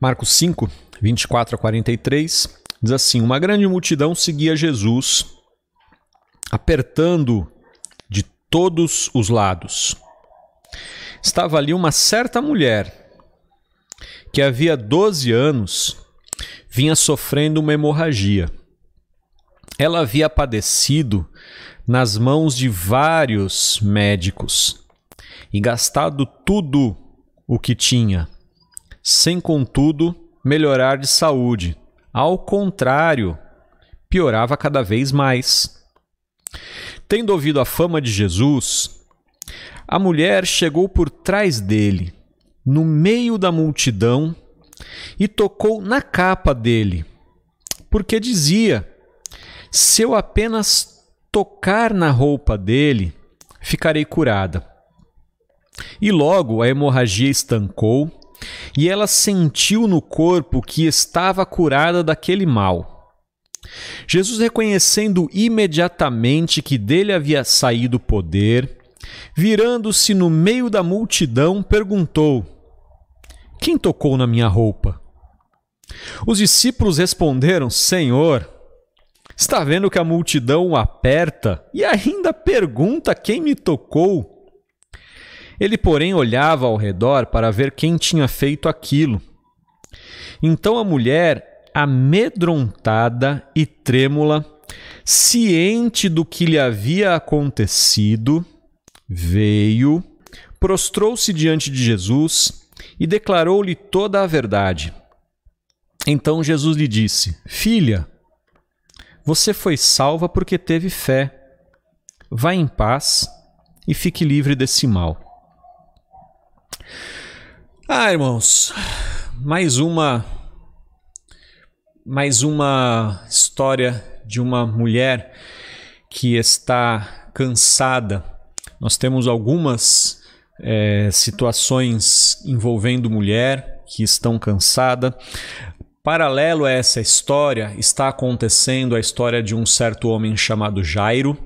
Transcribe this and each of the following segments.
Marcos 5, 24 a 43, diz assim: Uma grande multidão seguia Jesus, apertando de todos os lados. Estava ali uma certa mulher que havia 12 anos vinha sofrendo uma hemorragia. Ela havia padecido nas mãos de vários médicos e gastado tudo o que tinha sem contudo melhorar de saúde. Ao contrário, piorava cada vez mais. Tendo ouvido a fama de Jesus, a mulher chegou por trás dele, no meio da multidão, e tocou na capa dele, porque dizia: Se eu apenas tocar na roupa dele, ficarei curada. E logo a hemorragia estancou e ela sentiu no corpo que estava curada daquele mal. Jesus, reconhecendo imediatamente que dele havia saído poder, virando-se no meio da multidão, perguntou: Quem tocou na minha roupa? Os discípulos responderam: Senhor, está vendo que a multidão o aperta e ainda pergunta quem me tocou? Ele, porém, olhava ao redor para ver quem tinha feito aquilo. Então a mulher, amedrontada e trêmula, ciente do que lhe havia acontecido, veio, prostrou-se diante de Jesus e declarou-lhe toda a verdade. Então Jesus lhe disse: Filha, você foi salva porque teve fé. Vá em paz e fique livre desse mal. Ah, irmãos, mais uma mais uma história de uma mulher que está cansada. Nós temos algumas é, situações envolvendo mulher que estão cansada. Paralelo a essa história está acontecendo a história de um certo homem chamado Jairo.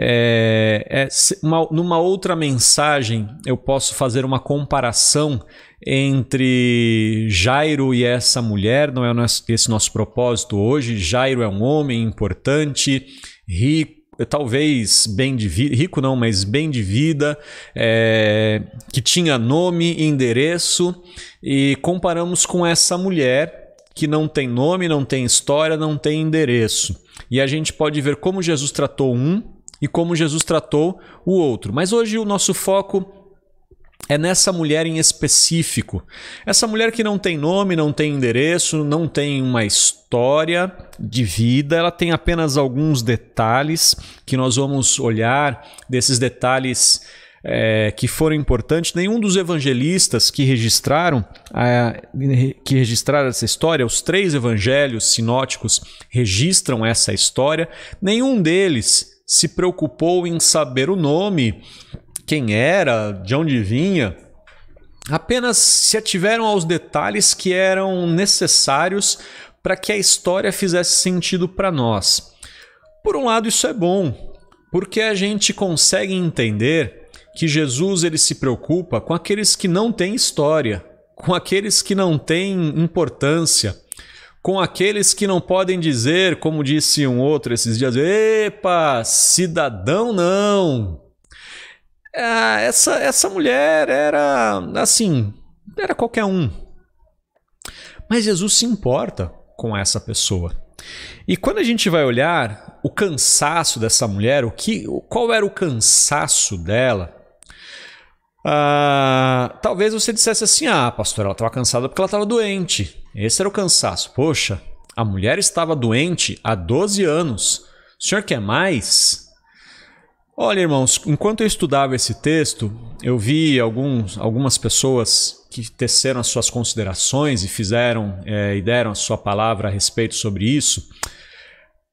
É, é, uma, numa outra mensagem, eu posso fazer uma comparação entre Jairo e essa mulher, não é esse nosso propósito hoje. Jairo é um homem importante, rico, talvez bem de vida, rico não, mas bem de vida, é, que tinha nome e endereço, e comparamos com essa mulher que não tem nome, não tem história, não tem endereço. E a gente pode ver como Jesus tratou um e como Jesus tratou o outro. Mas hoje o nosso foco é nessa mulher em específico. Essa mulher que não tem nome, não tem endereço, não tem uma história de vida, ela tem apenas alguns detalhes que nós vamos olhar, desses detalhes é, que foram importantes. Nenhum dos evangelistas que registraram, que registraram essa história, os três evangelhos sinóticos registram essa história, nenhum deles se preocupou em saber o nome quem era, de onde vinha, apenas se ativeram aos detalhes que eram necessários para que a história fizesse sentido para nós. Por um lado, isso é bom, porque a gente consegue entender que Jesus ele se preocupa com aqueles que não têm história, com aqueles que não têm importância, com aqueles que não podem dizer, como disse um outro esses dias, epa, cidadão não. Ah, essa, essa mulher era assim, era qualquer um. Mas Jesus se importa com essa pessoa. E quando a gente vai olhar o cansaço dessa mulher, o que, qual era o cansaço dela? Ah, talvez você dissesse assim: ah, pastor, ela estava cansada porque ela estava doente. Esse era o cansaço. Poxa, a mulher estava doente há 12 anos. O senhor quer mais? Olha, irmãos, enquanto eu estudava esse texto, eu vi alguns, algumas pessoas que teceram as suas considerações e fizeram é, e deram a sua palavra a respeito sobre isso.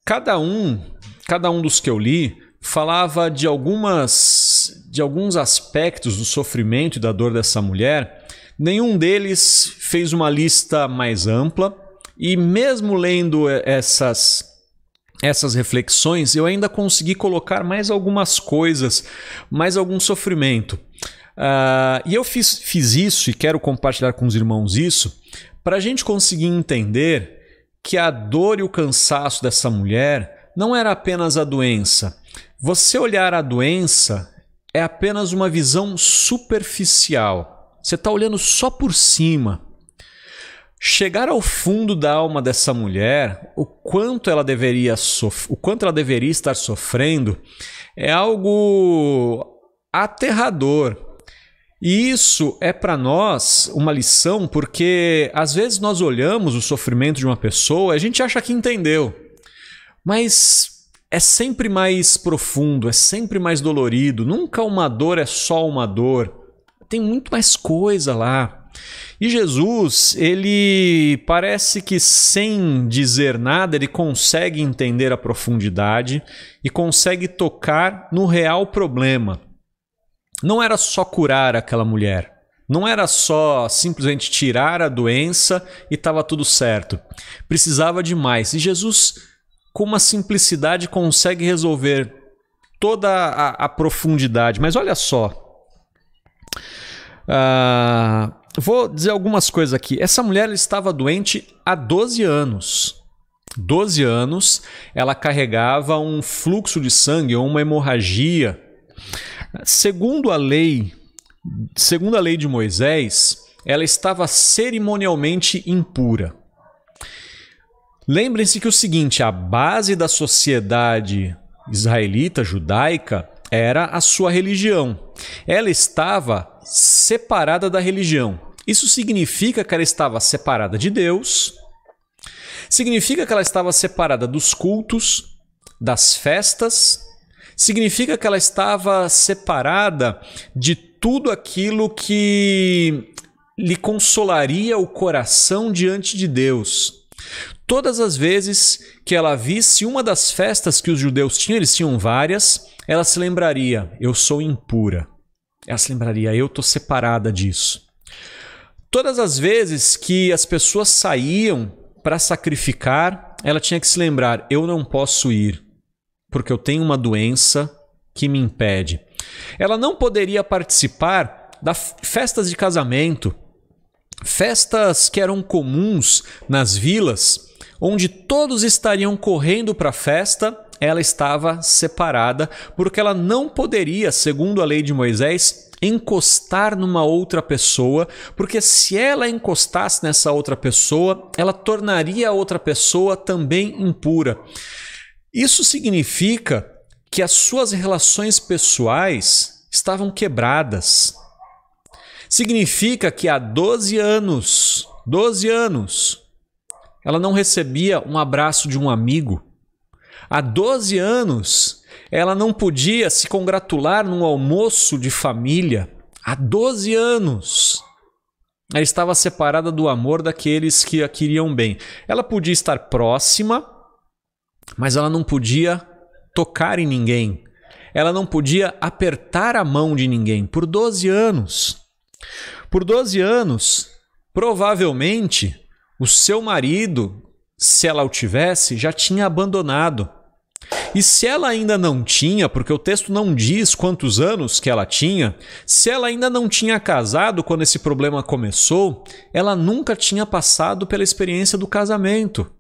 Cada um, cada um dos que eu li, falava de algumas de alguns aspectos do sofrimento e da dor dessa mulher. Nenhum deles fez uma lista mais ampla e mesmo lendo essas essas reflexões, eu ainda consegui colocar mais algumas coisas, mais algum sofrimento. Uh, e eu fiz, fiz isso e quero compartilhar com os irmãos isso para a gente conseguir entender que a dor e o cansaço dessa mulher não era apenas a doença. Você olhar a doença é apenas uma visão superficial. Você está olhando só por cima. Chegar ao fundo da alma dessa mulher, o quanto ela deveria o quanto ela deveria estar sofrendo, é algo aterrador. E isso é para nós uma lição, porque às vezes nós olhamos o sofrimento de uma pessoa a gente acha que entendeu. Mas é sempre mais profundo, é sempre mais dolorido. Nunca uma dor é só uma dor. Tem muito mais coisa lá. E Jesus, ele parece que sem dizer nada, ele consegue entender a profundidade e consegue tocar no real problema. Não era só curar aquela mulher. Não era só simplesmente tirar a doença e estava tudo certo. Precisava de mais. E Jesus, com uma simplicidade, consegue resolver toda a, a profundidade. Mas olha só. Uh, vou dizer algumas coisas aqui. Essa mulher estava doente há 12 anos. 12 anos, ela carregava um fluxo de sangue ou uma hemorragia Segundo a lei, segundo a lei de Moisés, ela estava cerimonialmente impura. Lembrem-se que o seguinte, a base da sociedade israelita, judaica, era a sua religião. Ela estava separada da religião. Isso significa que ela estava separada de Deus, significa que ela estava separada dos cultos, das festas significa que ela estava separada de tudo aquilo que lhe consolaria o coração diante de Deus. Todas as vezes que ela visse uma das festas que os judeus tinham, eles tinham várias, ela se lembraria: eu sou impura. Ela se lembraria: eu estou separada disso. Todas as vezes que as pessoas saíam para sacrificar, ela tinha que se lembrar: eu não posso ir porque eu tenho uma doença que me impede. Ela não poderia participar das festas de casamento, festas que eram comuns nas vilas, onde todos estariam correndo para a festa, ela estava separada, porque ela não poderia, segundo a lei de Moisés, encostar numa outra pessoa, porque se ela encostasse nessa outra pessoa, ela tornaria a outra pessoa também impura. Isso significa que as suas relações pessoais estavam quebradas. Significa que há 12 anos, 12 anos, ela não recebia um abraço de um amigo. Há 12 anos, ela não podia se congratular num almoço de família. Há 12 anos, ela estava separada do amor daqueles que a queriam bem. Ela podia estar próxima, mas ela não podia tocar em ninguém. Ela não podia apertar a mão de ninguém por 12 anos. Por 12 anos, provavelmente o seu marido, se ela o tivesse, já tinha abandonado. E se ela ainda não tinha, porque o texto não diz quantos anos que ela tinha, se ela ainda não tinha casado quando esse problema começou, ela nunca tinha passado pela experiência do casamento.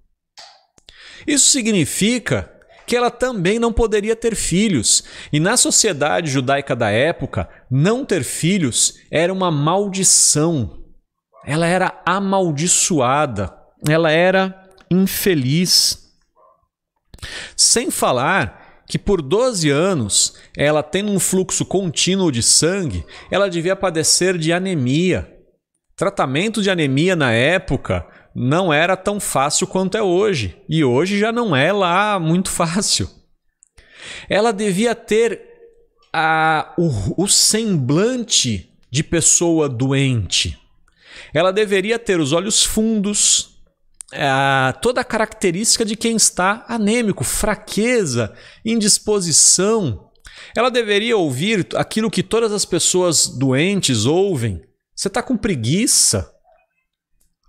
Isso significa que ela também não poderia ter filhos. E na sociedade judaica da época, não ter filhos era uma maldição. Ela era amaldiçoada, ela era infeliz. Sem falar que por 12 anos, ela tendo um fluxo contínuo de sangue, ela devia padecer de anemia. Tratamento de anemia na época não era tão fácil quanto é hoje. E hoje já não é lá muito fácil. Ela devia ter a, o, o semblante de pessoa doente. Ela deveria ter os olhos fundos, a, toda a característica de quem está anêmico, fraqueza, indisposição. Ela deveria ouvir aquilo que todas as pessoas doentes ouvem. Você está com preguiça.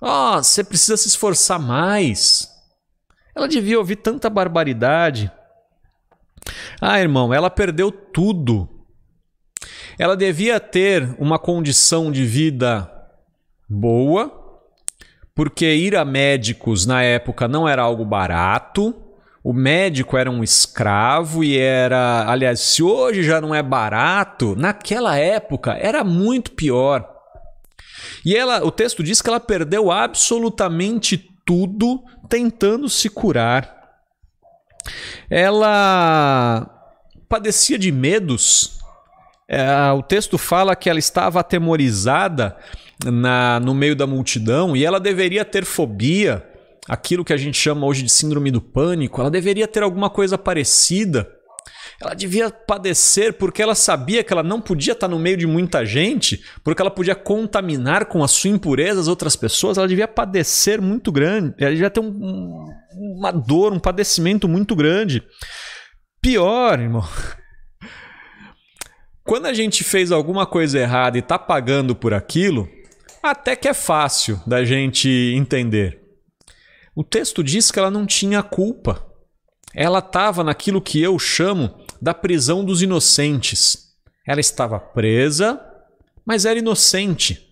Oh, você precisa se esforçar mais. Ela devia ouvir tanta barbaridade. Ah, irmão, ela perdeu tudo. Ela devia ter uma condição de vida boa, porque ir a médicos na época não era algo barato. O médico era um escravo e era, aliás, se hoje já não é barato, naquela época era muito pior. E ela, o texto diz que ela perdeu absolutamente tudo tentando se curar. Ela padecia de medos. É, o texto fala que ela estava atemorizada na, no meio da multidão e ela deveria ter fobia, aquilo que a gente chama hoje de síndrome do pânico. Ela deveria ter alguma coisa parecida. Ela devia padecer porque ela sabia que ela não podia estar no meio de muita gente, porque ela podia contaminar com a sua impureza as outras pessoas. Ela devia padecer muito grande, ela devia ter um, uma dor, um padecimento muito grande. Pior, irmão. Quando a gente fez alguma coisa errada e está pagando por aquilo, até que é fácil da gente entender. O texto diz que ela não tinha culpa. Ela estava naquilo que eu chamo da prisão dos inocentes. Ela estava presa, mas era inocente.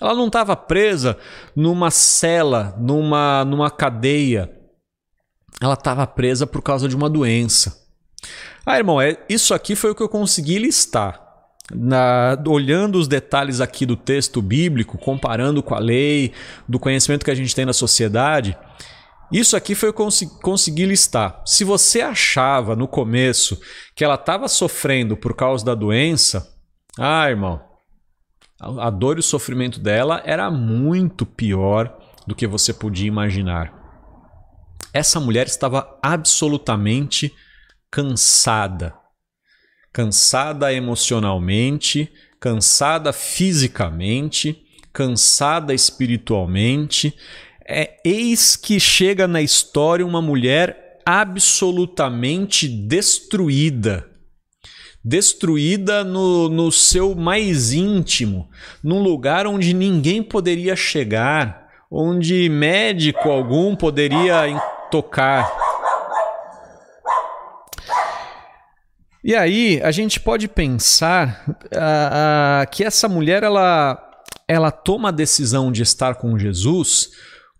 Ela não estava presa numa cela, numa, numa cadeia. Ela estava presa por causa de uma doença. Ah, irmão, é, isso aqui foi o que eu consegui listar. Na, olhando os detalhes aqui do texto bíblico, comparando com a lei, do conhecimento que a gente tem na sociedade, isso aqui foi eu cons consegui listar. Se você achava no começo que ela estava sofrendo por causa da doença, ah, irmão, a dor e o sofrimento dela era muito pior do que você podia imaginar. Essa mulher estava absolutamente cansada. Cansada emocionalmente, cansada fisicamente, cansada espiritualmente, é, eis que chega na história uma mulher absolutamente destruída. Destruída no, no seu mais íntimo, num lugar onde ninguém poderia chegar, onde médico algum poderia tocar. E aí a gente pode pensar uh, uh, que essa mulher ela, ela toma a decisão de estar com Jesus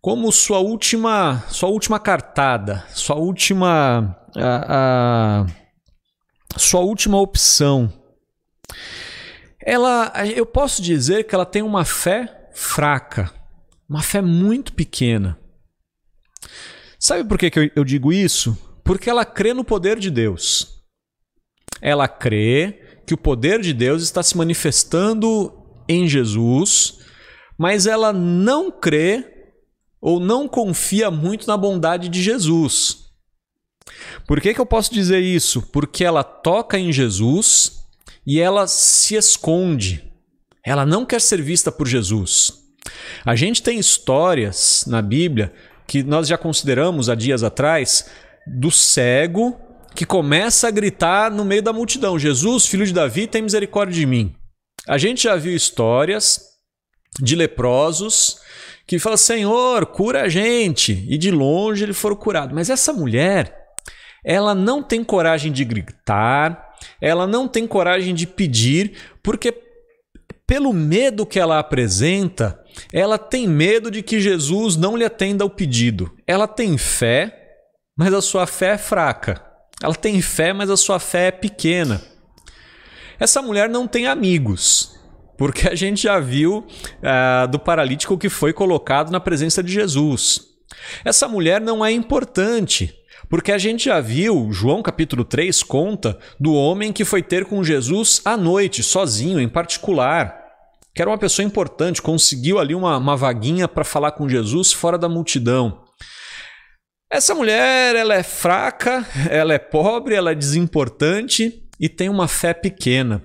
como sua última, sua última cartada, sua última, sua última opção. Ela, eu posso dizer que ela tem uma fé fraca, uma fé muito pequena. Sabe por que, que eu, eu digo isso? Porque ela crê no poder de Deus. Ela crê que o poder de Deus está se manifestando em Jesus, mas ela não crê ou não confia muito na bondade de Jesus. Por que, que eu posso dizer isso? Porque ela toca em Jesus e ela se esconde. Ela não quer ser vista por Jesus. A gente tem histórias na Bíblia que nós já consideramos há dias atrás do cego que começa a gritar no meio da multidão: Jesus, filho de Davi, tem misericórdia de mim. A gente já viu histórias de leprosos que fala: Senhor, cura a gente. E de longe ele for curado. Mas essa mulher, ela não tem coragem de gritar, ela não tem coragem de pedir, porque pelo medo que ela apresenta, ela tem medo de que Jesus não lhe atenda ao pedido. Ela tem fé, mas a sua fé é fraca. Ela tem fé, mas a sua fé é pequena. Essa mulher não tem amigos. Porque a gente já viu uh, do paralítico que foi colocado na presença de Jesus. Essa mulher não é importante, porque a gente já viu, João capítulo 3 conta do homem que foi ter com Jesus à noite, sozinho, em particular. Que era uma pessoa importante, conseguiu ali uma, uma vaguinha para falar com Jesus fora da multidão. Essa mulher, ela é fraca, ela é pobre, ela é desimportante e tem uma fé pequena.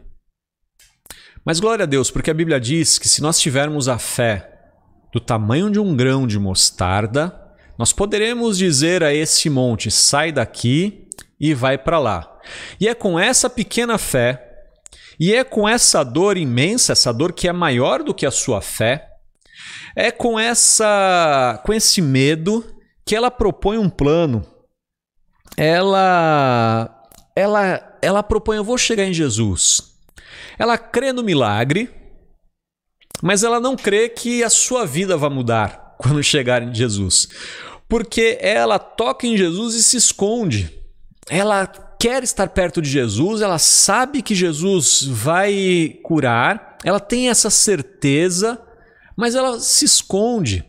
Mas glória a Deus, porque a Bíblia diz que se nós tivermos a fé do tamanho de um grão de mostarda, nós poderemos dizer a esse monte: sai daqui e vai para lá. E é com essa pequena fé, e é com essa dor imensa, essa dor que é maior do que a sua fé, é com essa com esse medo que ela propõe um plano. Ela ela ela propõe eu vou chegar em Jesus. Ela crê no milagre, mas ela não crê que a sua vida vai mudar quando chegarem em Jesus? Porque ela toca em Jesus e se esconde. Ela quer estar perto de Jesus, ela sabe que Jesus vai curar, ela tem essa certeza, mas ela se esconde.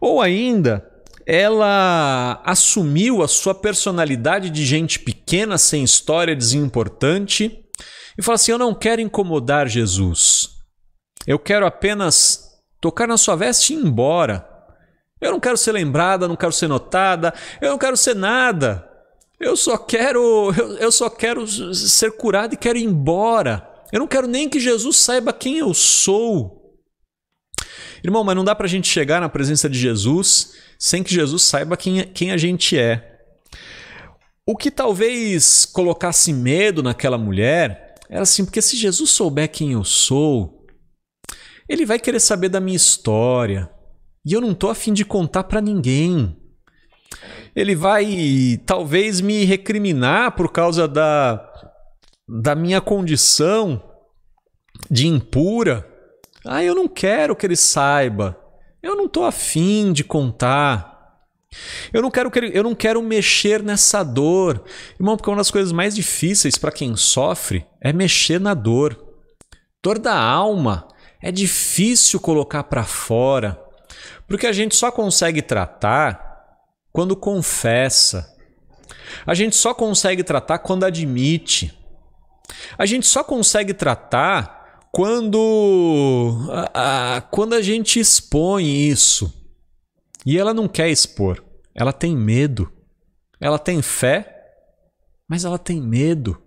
Ou ainda, ela assumiu a sua personalidade de gente pequena, sem história, desimportante, e fala assim: Eu não quero incomodar Jesus. Eu quero apenas tocar na sua veste e ir embora. Eu não quero ser lembrada, não quero ser notada, eu não quero ser nada. Eu só quero, eu, eu só quero ser curado e quero ir embora. Eu não quero nem que Jesus saiba quem eu sou. Irmão, mas não dá para a gente chegar na presença de Jesus sem que Jesus saiba quem, quem a gente é. O que talvez colocasse medo naquela mulher era assim, porque se Jesus souber quem eu sou, ele vai querer saber da minha história. E eu não tô afim de contar para ninguém. Ele vai talvez me recriminar por causa da, da minha condição de impura. Ah, eu não quero que ele saiba. Eu não estou afim de contar. Eu não quero eu não quero mexer nessa dor. Irmão, porque uma das coisas mais difíceis para quem sofre é mexer na dor. Dor da alma é difícil colocar para fora, porque a gente só consegue tratar quando confessa. A gente só consegue tratar quando admite. A gente só consegue tratar quando a, a, quando a gente expõe isso e ela não quer expor, ela tem medo, ela tem fé, mas ela tem medo.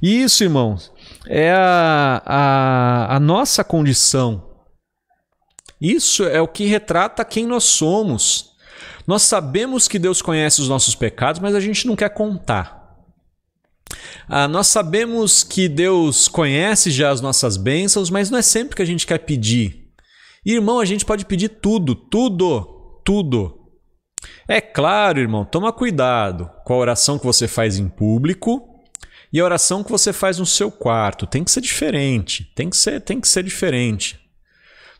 E isso, irmãos, é a, a, a nossa condição. Isso é o que retrata quem nós somos. Nós sabemos que Deus conhece os nossos pecados, mas a gente não quer contar. Ah, nós sabemos que Deus conhece já as nossas bênçãos, mas não é sempre que a gente quer pedir. Irmão, a gente pode pedir tudo, tudo, tudo. É claro, irmão, toma cuidado com a oração que você faz em público e a oração que você faz no seu quarto. Tem que ser diferente, tem que ser, tem que ser diferente.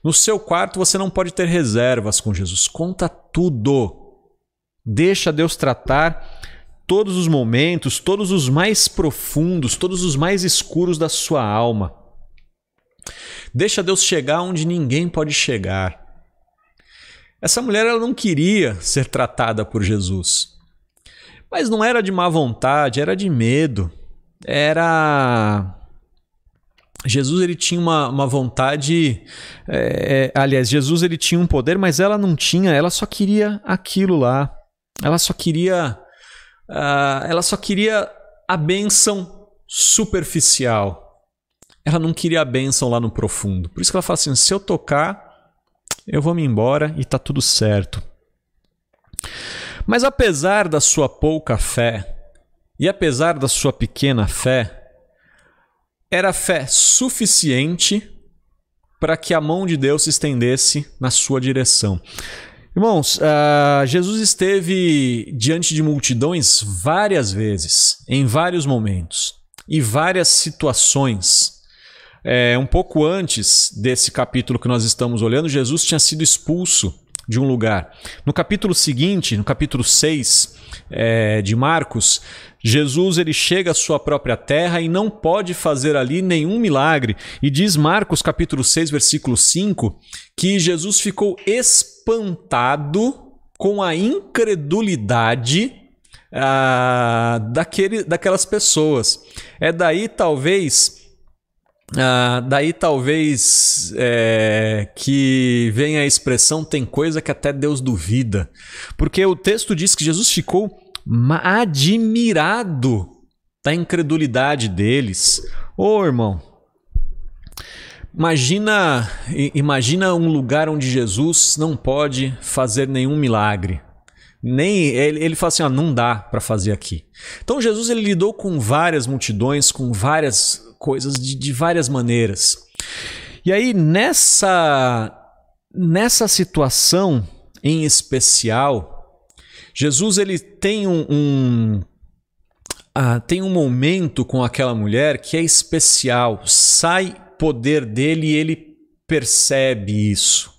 No seu quarto você não pode ter reservas com Jesus. Conta tudo. Deixa Deus tratar todos os momentos, todos os mais profundos, todos os mais escuros da sua alma. Deixa Deus chegar onde ninguém pode chegar. Essa mulher ela não queria ser tratada por Jesus. Mas não era de má vontade, era de medo. Era. Jesus ele tinha uma, uma vontade. É, é aliás, Jesus ele tinha um poder, mas ela não tinha, ela só queria aquilo lá. Ela só queria uh, ela só queria a bênção superficial. Ela não queria a bênção lá no profundo. Por isso que ela fala assim: se eu tocar, eu vou me embora e tá tudo certo. Mas apesar da sua pouca fé, e apesar da sua pequena fé, era fé suficiente para que a mão de Deus se estendesse na sua direção. Irmãos, uh, Jesus esteve diante de multidões várias vezes, em vários momentos e várias situações. É, um pouco antes desse capítulo que nós estamos olhando, Jesus tinha sido expulso de um lugar. No capítulo seguinte, no capítulo 6 é, de Marcos, Jesus ele chega à sua própria terra e não pode fazer ali nenhum milagre. E diz Marcos capítulo 6, versículo 5, que Jesus ficou espantado com a incredulidade ah, daquele, daquelas pessoas. É daí talvez ah, daí talvez é, que venha a expressão tem coisa que até Deus duvida. Porque o texto diz que Jesus ficou admirado da incredulidade deles. Ô oh, irmão, imagina, imagina um lugar onde Jesus não pode fazer nenhum milagre. Nem ele, ele fala assim, ó, não dá para fazer aqui. Então Jesus ele lidou com várias multidões, com várias coisas de, de várias maneiras. E aí nessa nessa situação em especial, Jesus ele tem um, um ah, tem um momento com aquela mulher que é especial. Sai poder dele e ele percebe isso.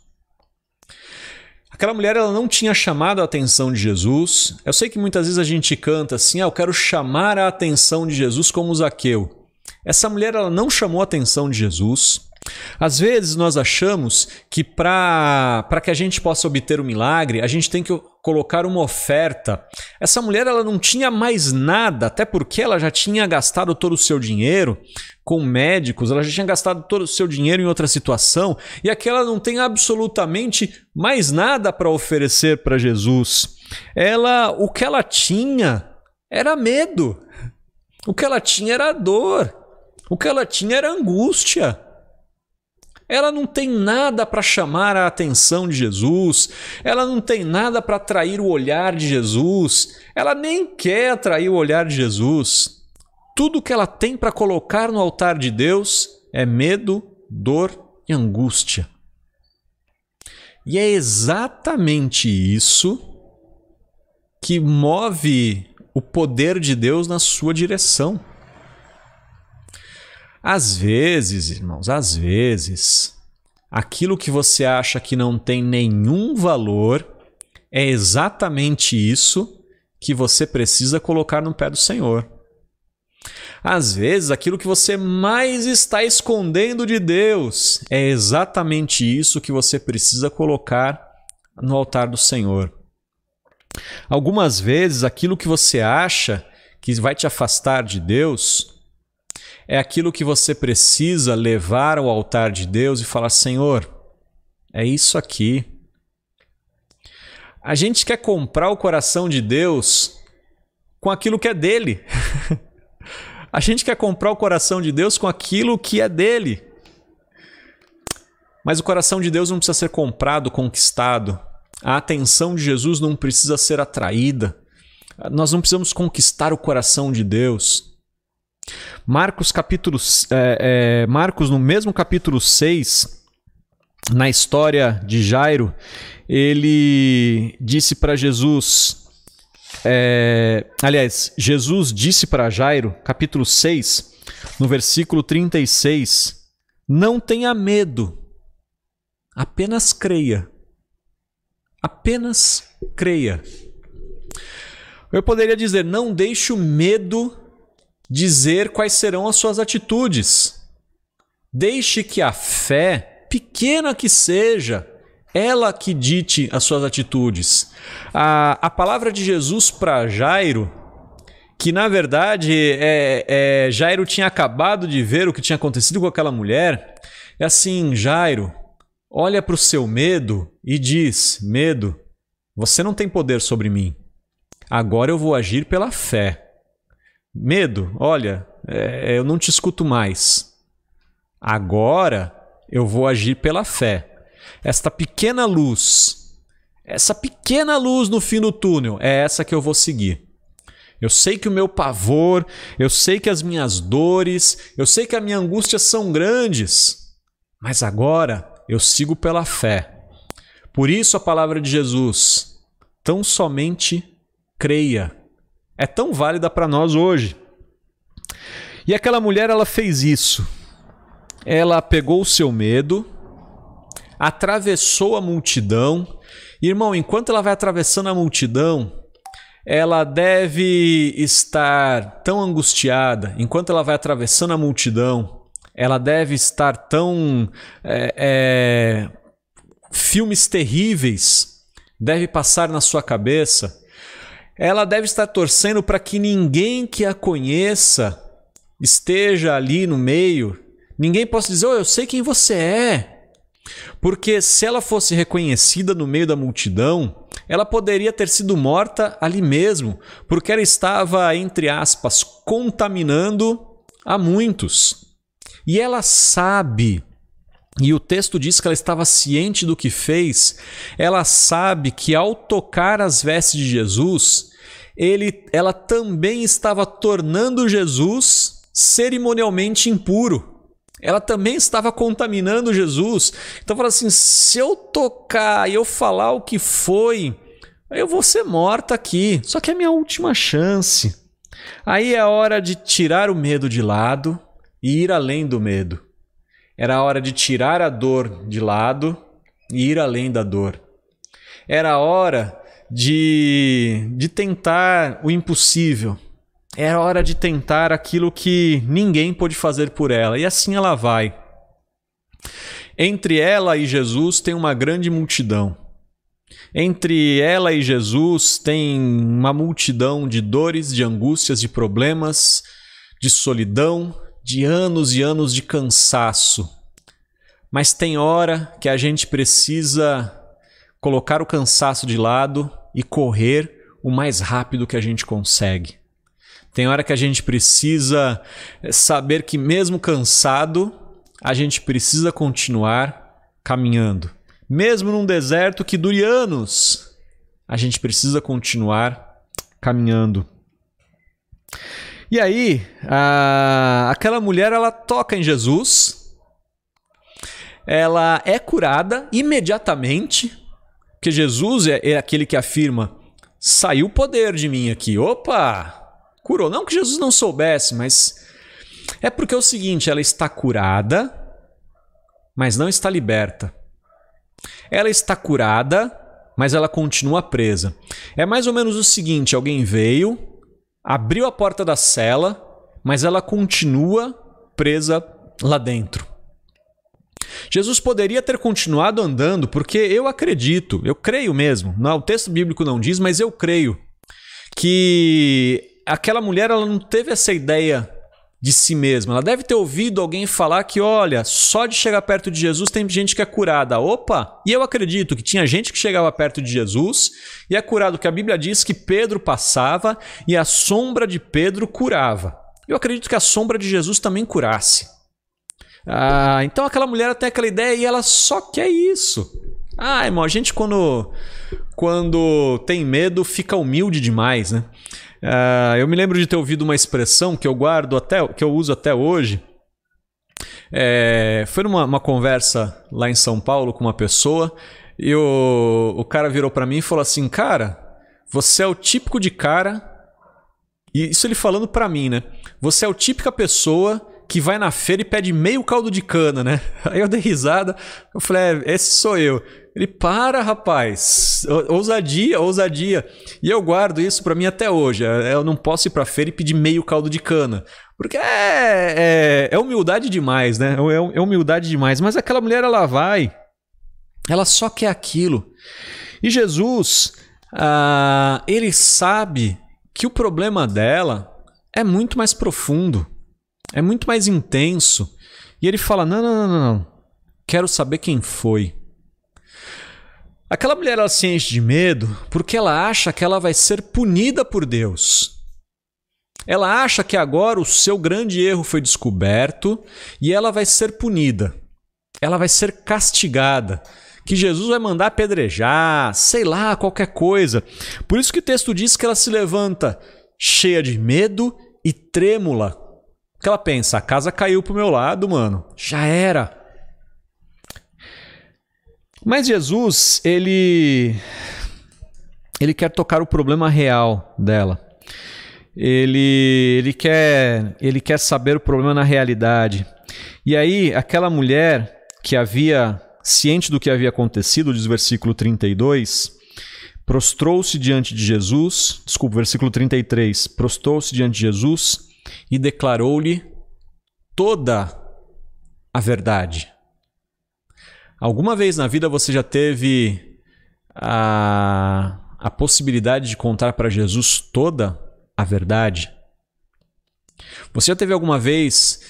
Aquela mulher ela não tinha chamado a atenção de Jesus. Eu sei que muitas vezes a gente canta assim: ah, eu quero chamar a atenção de Jesus como Zaqueu. Essa mulher ela não chamou a atenção de Jesus. Às vezes nós achamos que para que a gente possa obter o um milagre, a gente tem que colocar uma oferta. Essa mulher ela não tinha mais nada, até porque ela já tinha gastado todo o seu dinheiro com médicos, ela já tinha gastado todo o seu dinheiro em outra situação, e aqui ela não tem absolutamente mais nada para oferecer para Jesus. Ela, o que ela tinha era medo. O que ela tinha era dor. O que ela tinha era angústia. Ela não tem nada para chamar a atenção de Jesus, ela não tem nada para atrair o olhar de Jesus, ela nem quer atrair o olhar de Jesus. Tudo que ela tem para colocar no altar de Deus é medo, dor e angústia. E é exatamente isso que move o poder de Deus na sua direção. Às vezes, irmãos, às vezes, aquilo que você acha que não tem nenhum valor é exatamente isso que você precisa colocar no pé do Senhor. Às vezes, aquilo que você mais está escondendo de Deus é exatamente isso que você precisa colocar no altar do Senhor. Algumas vezes, aquilo que você acha que vai te afastar de Deus é aquilo que você precisa levar ao altar de Deus e falar: Senhor, é isso aqui. A gente quer comprar o coração de Deus com aquilo que é dele. A gente quer comprar o coração de Deus com aquilo que é dele. Mas o coração de Deus não precisa ser comprado, conquistado. A atenção de Jesus não precisa ser atraída. Nós não precisamos conquistar o coração de Deus. Marcos capítulo é, é, Marcos no mesmo capítulo 6, na história de Jairo, ele disse para Jesus, é, aliás, Jesus disse para Jairo, capítulo 6, no versículo 36, não tenha medo, apenas creia. Apenas creia. Eu poderia dizer, não deixe o medo dizer quais serão as suas atitudes. Deixe que a fé, pequena que seja, ela que dite as suas atitudes. A, a palavra de Jesus para Jairo, que na verdade é, é, Jairo tinha acabado de ver o que tinha acontecido com aquela mulher, é assim: Jairo, olha para o seu medo e diz: Medo, você não tem poder sobre mim. Agora eu vou agir pela fé. Medo, olha, é, eu não te escuto mais. Agora eu vou agir pela fé. Esta pequena luz, essa pequena luz no fim do túnel, é essa que eu vou seguir. Eu sei que o meu pavor, eu sei que as minhas dores, eu sei que a minha angústia são grandes, mas agora eu sigo pela fé. Por isso a palavra de Jesus, tão somente creia é tão válida para nós hoje. E aquela mulher, ela fez isso. Ela pegou o seu medo, atravessou a multidão. Irmão, enquanto ela vai atravessando a multidão, ela deve estar tão angustiada. Enquanto ela vai atravessando a multidão, ela deve estar tão. É, é, filmes terríveis deve passar na sua cabeça ela deve estar torcendo para que ninguém que a conheça esteja ali no meio, ninguém possa dizer: oh, eu sei quem você é. Porque se ela fosse reconhecida no meio da multidão, ela poderia ter sido morta ali mesmo, porque ela estava, entre aspas, contaminando a muitos. E ela sabe, e o texto diz que ela estava ciente do que fez, ela sabe que ao tocar as vestes de Jesus, ele, ela também estava tornando Jesus cerimonialmente impuro. Ela também estava contaminando Jesus. Então fala assim: se eu tocar e eu falar o que foi, eu vou ser morta aqui. Só que é a minha última chance. Aí é a hora de tirar o medo de lado e ir além do medo. Era a hora de tirar a dor de lado e ir além da dor. era hora de, de tentar o impossível. Era hora de tentar aquilo que ninguém pôde fazer por ela. E assim ela vai. Entre ela e Jesus tem uma grande multidão. Entre ela e Jesus tem uma multidão de dores, de angústias, de problemas, de solidão, de anos e anos de cansaço. Mas tem hora que a gente precisa colocar o cansaço de lado e correr o mais rápido que a gente consegue. Tem hora que a gente precisa saber que, mesmo cansado, a gente precisa continuar caminhando. Mesmo num deserto que dure anos, a gente precisa continuar caminhando. E aí, a... aquela mulher ela toca em Jesus, ela é curada imediatamente, porque Jesus é, é aquele que afirma: saiu poder de mim aqui. Opa! Curou. Não que Jesus não soubesse, mas é porque é o seguinte: ela está curada, mas não está liberta. Ela está curada, mas ela continua presa. É mais ou menos o seguinte: alguém veio, abriu a porta da cela, mas ela continua presa lá dentro. Jesus poderia ter continuado andando, porque eu acredito, eu creio mesmo. Não, o texto bíblico não diz, mas eu creio que aquela mulher ela não teve essa ideia de si mesma. Ela deve ter ouvido alguém falar que, olha, só de chegar perto de Jesus tem gente que é curada. Opa! E eu acredito que tinha gente que chegava perto de Jesus e é curado, que a Bíblia diz que Pedro passava e a sombra de Pedro curava. Eu acredito que a sombra de Jesus também curasse. Ah, então aquela mulher tem aquela ideia e ela só quer isso. Ah, irmão, a gente quando, quando tem medo fica humilde demais, né? Uh, eu me lembro de ter ouvido uma expressão que eu guardo até, que eu uso até hoje. É, foi numa conversa lá em São Paulo com uma pessoa e o, o cara virou para mim e falou assim: Cara, você é o típico de cara. E isso ele falando para mim, né? Você é o típica pessoa que vai na feira e pede meio caldo de cana, né? Aí eu dei risada, eu falei, é, esse sou eu. Ele, para, rapaz. Ousadia, ousadia. E eu guardo isso para mim até hoje. É, eu não posso ir pra feira e pedir meio caldo de cana. Porque é, é, é humildade demais, né? É, é humildade demais. Mas aquela mulher, ela vai. Ela só quer aquilo. E Jesus, ah, ele sabe que o problema dela é muito mais profundo. É muito mais intenso. E ele fala: não, não, não, não. não. Quero saber quem foi. Aquela mulher ela se enche de medo porque ela acha que ela vai ser punida por Deus. Ela acha que agora o seu grande erro foi descoberto e ela vai ser punida. Ela vai ser castigada. Que Jesus vai mandar apedrejar, sei lá, qualquer coisa. Por isso que o texto diz que ela se levanta cheia de medo e trêmula. Que ela pensa: a casa caiu pro meu lado, mano. Já era. Mas Jesus, ele ele quer tocar o problema real dela. Ele, ele, quer, ele quer saber o problema na realidade. E aí, aquela mulher que havia, ciente do que havia acontecido, diz o versículo 32, prostrou-se diante de Jesus, desculpa, versículo 33, prostrou-se diante de Jesus e declarou-lhe toda a verdade. Alguma vez na vida você já teve a, a possibilidade de contar para Jesus toda a verdade? Você já teve alguma vez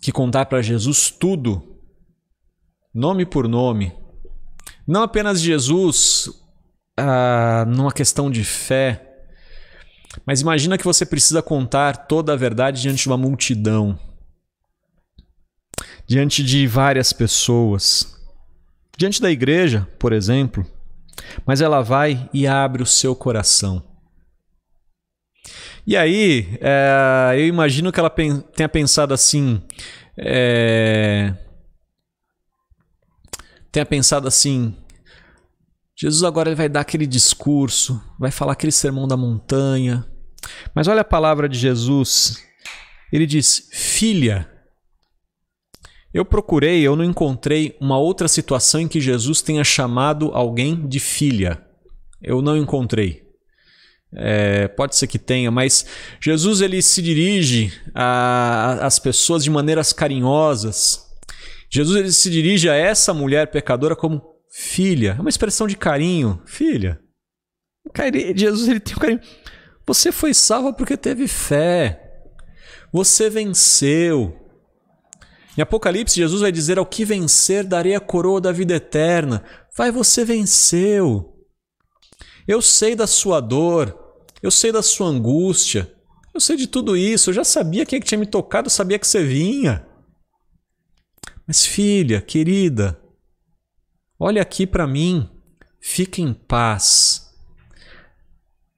que contar para Jesus tudo, nome por nome? Não apenas Jesus ah, numa questão de fé, mas imagina que você precisa contar toda a verdade diante de uma multidão, diante de várias pessoas diante da igreja, por exemplo, mas ela vai e abre o seu coração. E aí, é, eu imagino que ela tenha pensado assim. É, tenha pensado assim. Jesus agora ele vai dar aquele discurso, vai falar aquele sermão da montanha. Mas olha a palavra de Jesus. Ele diz: Filha, eu procurei, eu não encontrei uma outra situação em que Jesus tenha chamado alguém de filha. eu não encontrei. É, pode ser que tenha, mas Jesus ele se dirige às pessoas de maneiras carinhosas. Jesus ele se dirige a essa mulher pecadora como filha, é uma expressão de carinho, filha. Jesus ele tem um carinho. Você foi salva porque teve fé. Você venceu. Em Apocalipse, Jesus vai dizer: Ao que vencer, darei a coroa da vida eterna. Vai, você venceu. Eu sei da sua dor, eu sei da sua angústia, eu sei de tudo isso, eu já sabia quem é que tinha me tocado, sabia que você vinha. Mas, filha, querida, olha aqui para mim, fique em paz.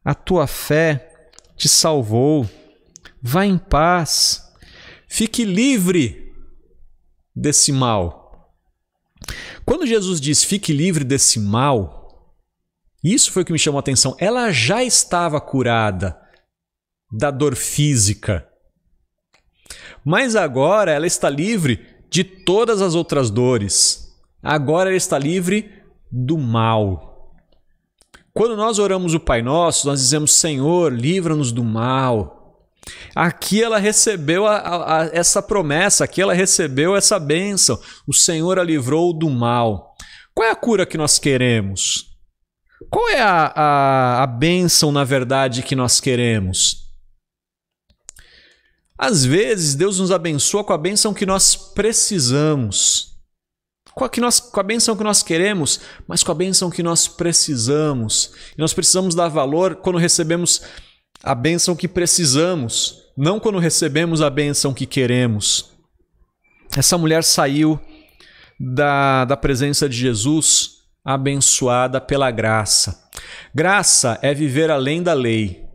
A tua fé te salvou. Vá em paz. Fique livre desse mal. Quando Jesus diz fique livre desse mal, isso foi o que me chamou a atenção. Ela já estava curada da dor física. Mas agora ela está livre de todas as outras dores. Agora ela está livre do mal. Quando nós oramos o Pai Nosso, nós dizemos: Senhor, livra-nos do mal. Aqui ela recebeu a, a, a, essa promessa, aqui ela recebeu essa bênção. O Senhor a livrou do mal. Qual é a cura que nós queremos? Qual é a, a, a bênção, na verdade, que nós queremos? Às vezes, Deus nos abençoa com a bênção que nós precisamos. Com a, que nós, com a bênção que nós queremos, mas com a bênção que nós precisamos. E nós precisamos dar valor quando recebemos a bênção que precisamos, não quando recebemos a bênção que queremos. Essa mulher saiu da, da presença de Jesus abençoada pela graça. Graça é viver além da lei.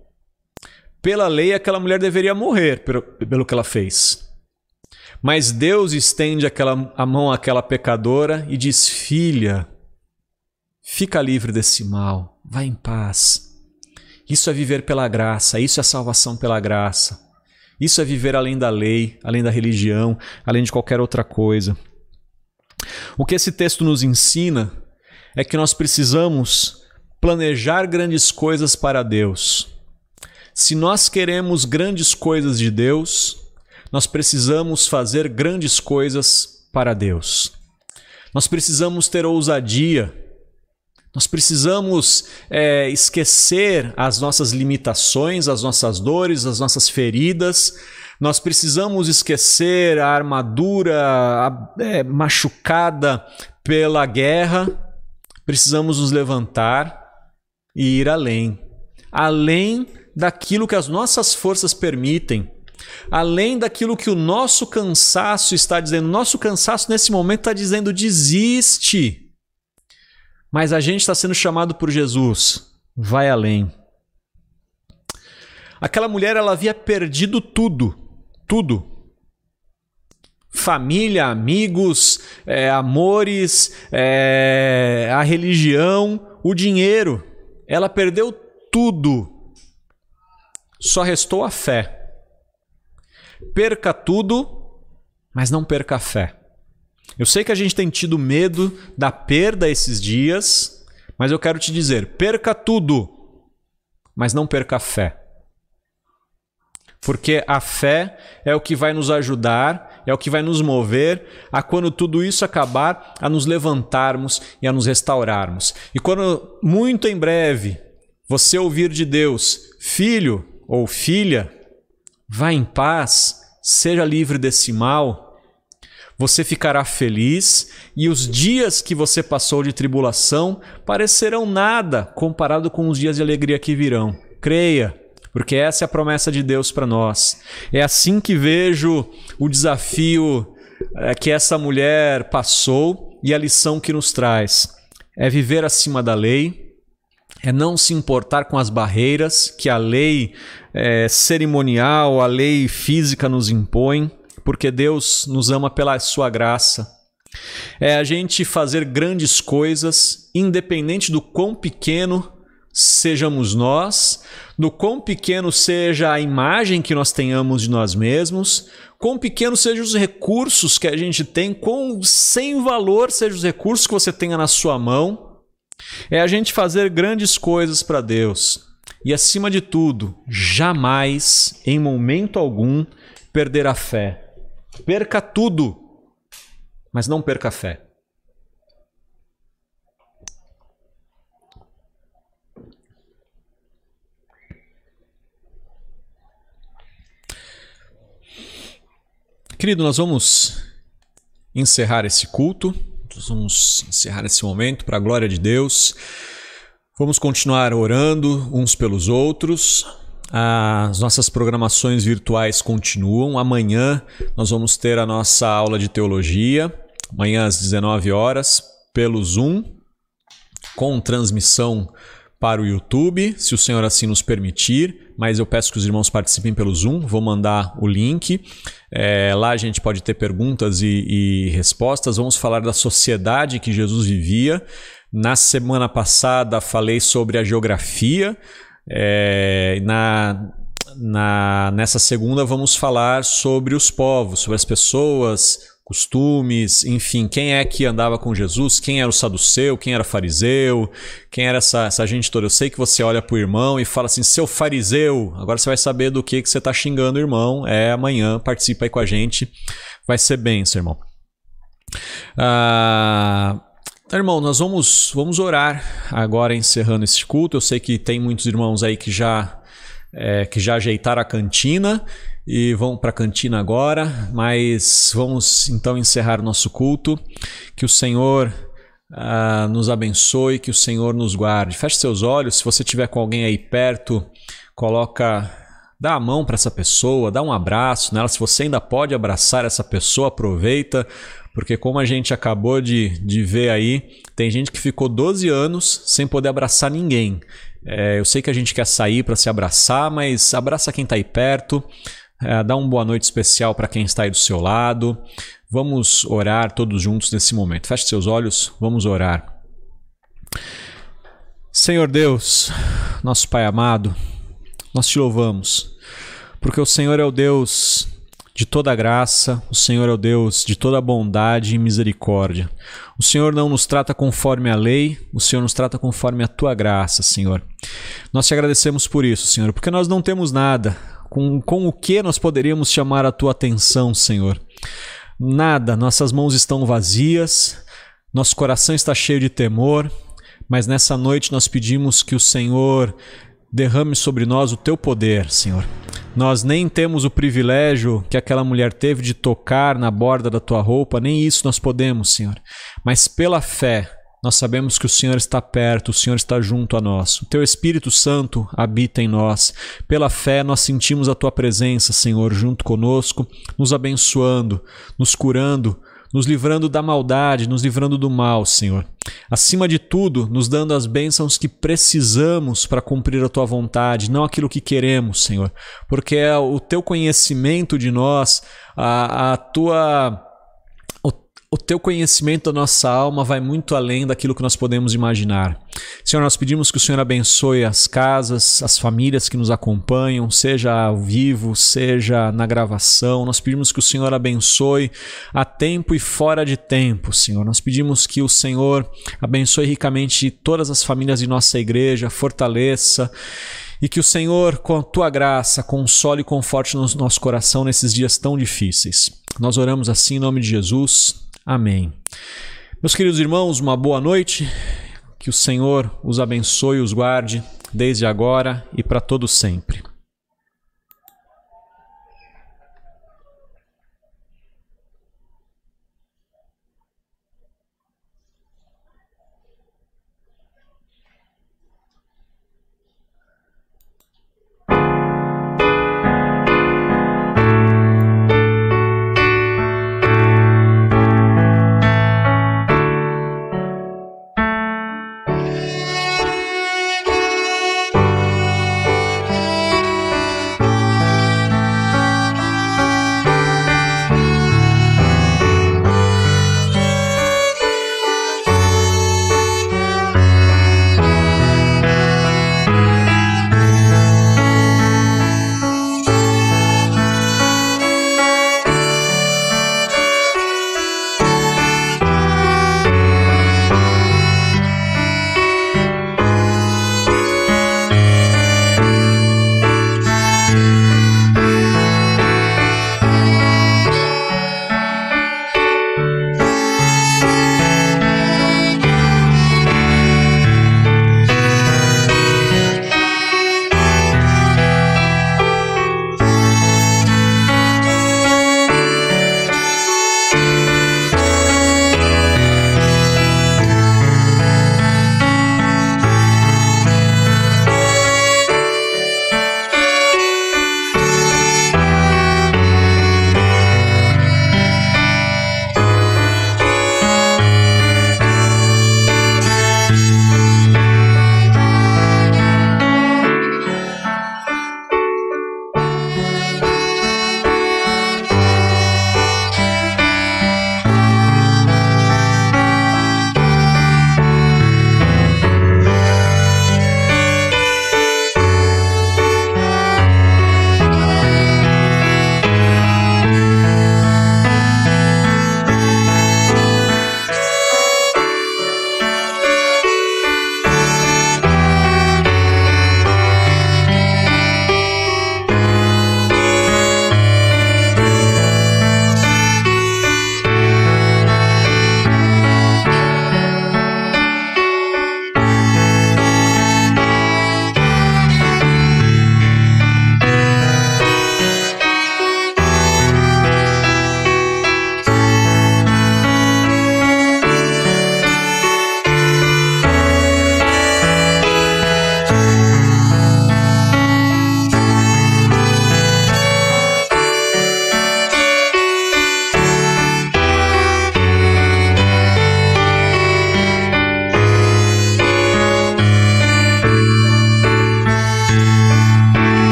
Pela lei, aquela mulher deveria morrer pelo, pelo que ela fez. Mas Deus estende aquela, a mão àquela pecadora e diz: Filha, fica livre desse mal, vá em paz. Isso é viver pela graça, isso é salvação pela graça. Isso é viver além da lei, além da religião, além de qualquer outra coisa. O que esse texto nos ensina é que nós precisamos planejar grandes coisas para Deus. Se nós queremos grandes coisas de Deus, nós precisamos fazer grandes coisas para Deus. Nós precisamos ter ousadia nós precisamos é, esquecer as nossas limitações, as nossas dores, as nossas feridas. Nós precisamos esquecer a armadura é, machucada pela guerra. Precisamos nos levantar e ir além além daquilo que as nossas forças permitem, além daquilo que o nosso cansaço está dizendo. Nosso cansaço nesse momento está dizendo: desiste. Mas a gente está sendo chamado por Jesus. Vai além. Aquela mulher ela havia perdido tudo, tudo. Família, amigos, é, amores, é, a religião, o dinheiro. Ela perdeu tudo. Só restou a fé. Perca tudo, mas não perca a fé. Eu sei que a gente tem tido medo da perda esses dias, mas eu quero te dizer: perca tudo, mas não perca a fé. Porque a fé é o que vai nos ajudar, é o que vai nos mover a quando tudo isso acabar, a nos levantarmos e a nos restaurarmos. E quando muito em breve você ouvir de Deus, filho ou filha, vá em paz, seja livre desse mal, você ficará feliz e os dias que você passou de tribulação parecerão nada comparado com os dias de alegria que virão. Creia, porque essa é a promessa de Deus para nós. É assim que vejo o desafio é, que essa mulher passou e a lição que nos traz. É viver acima da lei, é não se importar com as barreiras que a lei é, cerimonial, a lei física nos impõe porque Deus nos ama pela sua graça. É a gente fazer grandes coisas, independente do quão pequeno sejamos nós, do quão pequeno seja a imagem que nós tenhamos de nós mesmos, quão pequeno sejam os recursos que a gente tem, quão sem valor sejam os recursos que você tenha na sua mão. É a gente fazer grandes coisas para Deus. E acima de tudo, jamais, em momento algum, perder a fé. Perca tudo, mas não perca a fé. Querido, nós vamos encerrar esse culto, nós vamos encerrar esse momento para a glória de Deus. Vamos continuar orando uns pelos outros. As nossas programações virtuais continuam. Amanhã nós vamos ter a nossa aula de teologia, amanhã às 19 horas, pelo Zoom, com transmissão para o YouTube, se o Senhor assim nos permitir, mas eu peço que os irmãos participem pelo Zoom, vou mandar o link. É, lá a gente pode ter perguntas e, e respostas. Vamos falar da sociedade que Jesus vivia. Na semana passada falei sobre a geografia. É, na, na, nessa segunda vamos falar sobre os povos, sobre as pessoas, costumes, enfim, quem é que andava com Jesus, quem era o saduceu, quem era fariseu, quem era essa, essa gente toda. Eu sei que você olha para o irmão e fala assim, seu fariseu, agora você vai saber do que, que você está xingando o irmão. É amanhã, participa aí com a gente, vai ser bem, seu irmão. Ah, então, irmão, nós vamos, vamos orar agora encerrando esse culto. Eu sei que tem muitos irmãos aí que já, é, que já ajeitaram a cantina e vão para a cantina agora, mas vamos então encerrar nosso culto. Que o Senhor ah, nos abençoe, que o Senhor nos guarde. Feche seus olhos, se você tiver com alguém aí perto, coloca, dá a mão para essa pessoa, dá um abraço nela. Se você ainda pode abraçar essa pessoa, aproveita, porque como a gente acabou de, de ver aí, tem gente que ficou 12 anos sem poder abraçar ninguém. É, eu sei que a gente quer sair para se abraçar, mas abraça quem está aí perto. É, dá uma boa noite especial para quem está aí do seu lado. Vamos orar todos juntos nesse momento. Feche seus olhos, vamos orar. Senhor Deus, nosso Pai amado, nós te louvamos, porque o Senhor é o Deus de toda graça, o Senhor é o Deus de toda bondade e misericórdia. O Senhor não nos trata conforme a lei, o Senhor nos trata conforme a tua graça, Senhor. Nós te agradecemos por isso, Senhor, porque nós não temos nada, com, com o que nós poderíamos chamar a tua atenção, Senhor? Nada, nossas mãos estão vazias, nosso coração está cheio de temor, mas nessa noite nós pedimos que o Senhor derrame sobre nós o teu poder, Senhor. Nós nem temos o privilégio que aquela mulher teve de tocar na borda da tua roupa, nem isso nós podemos, Senhor. Mas pela fé, nós sabemos que o Senhor está perto, o Senhor está junto a nós. O teu Espírito Santo habita em nós. Pela fé, nós sentimos a tua presença, Senhor, junto conosco, nos abençoando, nos curando, nos livrando da maldade, nos livrando do mal, Senhor. Acima de tudo, nos dando as bênçãos que precisamos para cumprir a tua vontade, não aquilo que queremos, Senhor. Porque é o teu conhecimento de nós, a, a tua o teu conhecimento da nossa alma vai muito além daquilo que nós podemos imaginar. Senhor, nós pedimos que o Senhor abençoe as casas, as famílias que nos acompanham, seja ao vivo, seja na gravação. Nós pedimos que o Senhor abençoe a tempo e fora de tempo, Senhor. Nós pedimos que o Senhor abençoe ricamente todas as famílias de nossa igreja, fortaleça e que o Senhor, com a tua graça, console e conforte no nosso coração nesses dias tão difíceis. Nós oramos assim em nome de Jesus. Amém. Meus queridos irmãos, uma boa noite. Que o Senhor os abençoe e os guarde desde agora e para todo sempre.